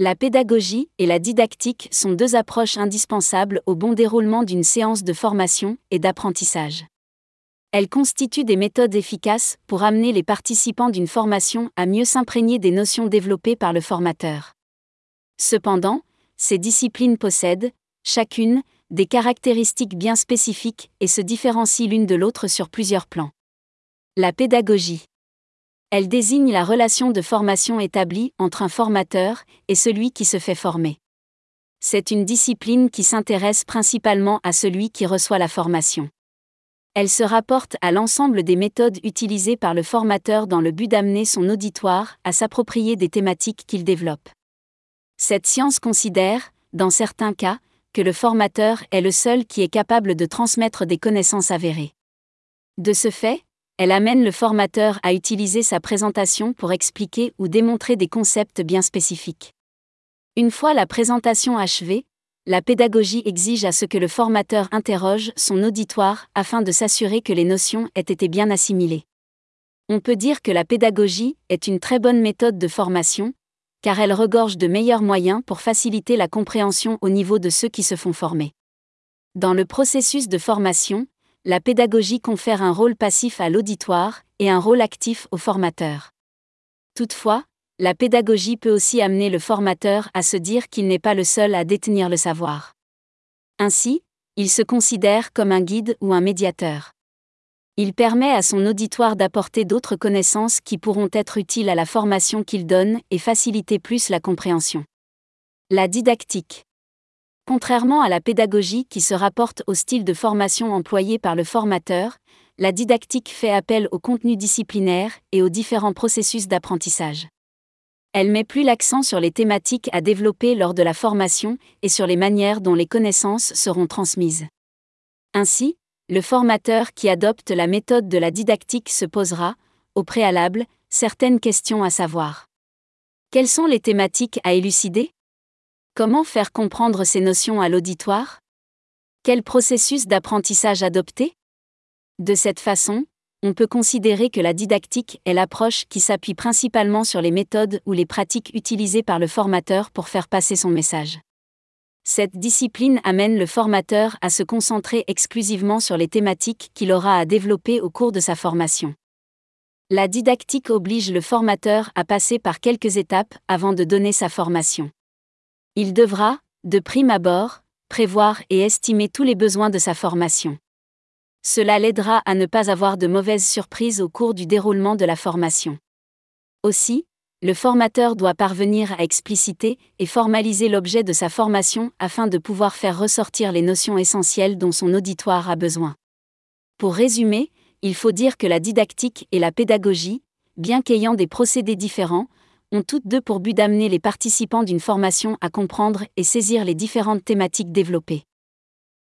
La pédagogie et la didactique sont deux approches indispensables au bon déroulement d'une séance de formation et d'apprentissage. Elles constituent des méthodes efficaces pour amener les participants d'une formation à mieux s'imprégner des notions développées par le formateur. Cependant, ces disciplines possèdent, chacune, des caractéristiques bien spécifiques et se différencient l'une de l'autre sur plusieurs plans. La pédagogie. Elle désigne la relation de formation établie entre un formateur et celui qui se fait former. C'est une discipline qui s'intéresse principalement à celui qui reçoit la formation. Elle se rapporte à l'ensemble des méthodes utilisées par le formateur dans le but d'amener son auditoire à s'approprier des thématiques qu'il développe. Cette science considère, dans certains cas, que le formateur est le seul qui est capable de transmettre des connaissances avérées. De ce fait, elle amène le formateur à utiliser sa présentation pour expliquer ou démontrer des concepts bien spécifiques. Une fois la présentation achevée, la pédagogie exige à ce que le formateur interroge son auditoire afin de s'assurer que les notions aient été bien assimilées. On peut dire que la pédagogie est une très bonne méthode de formation, car elle regorge de meilleurs moyens pour faciliter la compréhension au niveau de ceux qui se font former. Dans le processus de formation, la pédagogie confère un rôle passif à l'auditoire et un rôle actif au formateur. Toutefois, la pédagogie peut aussi amener le formateur à se dire qu'il n'est pas le seul à détenir le savoir. Ainsi, il se considère comme un guide ou un médiateur. Il permet à son auditoire d'apporter d'autres connaissances qui pourront être utiles à la formation qu'il donne et faciliter plus la compréhension. La didactique. Contrairement à la pédagogie qui se rapporte au style de formation employé par le formateur, la didactique fait appel au contenu disciplinaire et aux différents processus d'apprentissage. Elle met plus l'accent sur les thématiques à développer lors de la formation et sur les manières dont les connaissances seront transmises. Ainsi, le formateur qui adopte la méthode de la didactique se posera, au préalable, certaines questions à savoir. Quelles sont les thématiques à élucider? Comment faire comprendre ces notions à l'auditoire? Quel processus d'apprentissage adopter? De cette façon, on peut considérer que la didactique est l'approche qui s'appuie principalement sur les méthodes ou les pratiques utilisées par le formateur pour faire passer son message. Cette discipline amène le formateur à se concentrer exclusivement sur les thématiques qu'il aura à développer au cours de sa formation. La didactique oblige le formateur à passer par quelques étapes avant de donner sa formation. Il devra, de prime abord, prévoir et estimer tous les besoins de sa formation. Cela l'aidera à ne pas avoir de mauvaises surprises au cours du déroulement de la formation. Aussi, le formateur doit parvenir à expliciter et formaliser l'objet de sa formation afin de pouvoir faire ressortir les notions essentielles dont son auditoire a besoin. Pour résumer, il faut dire que la didactique et la pédagogie, bien qu'ayant des procédés différents, ont toutes deux pour but d'amener les participants d'une formation à comprendre et saisir les différentes thématiques développées.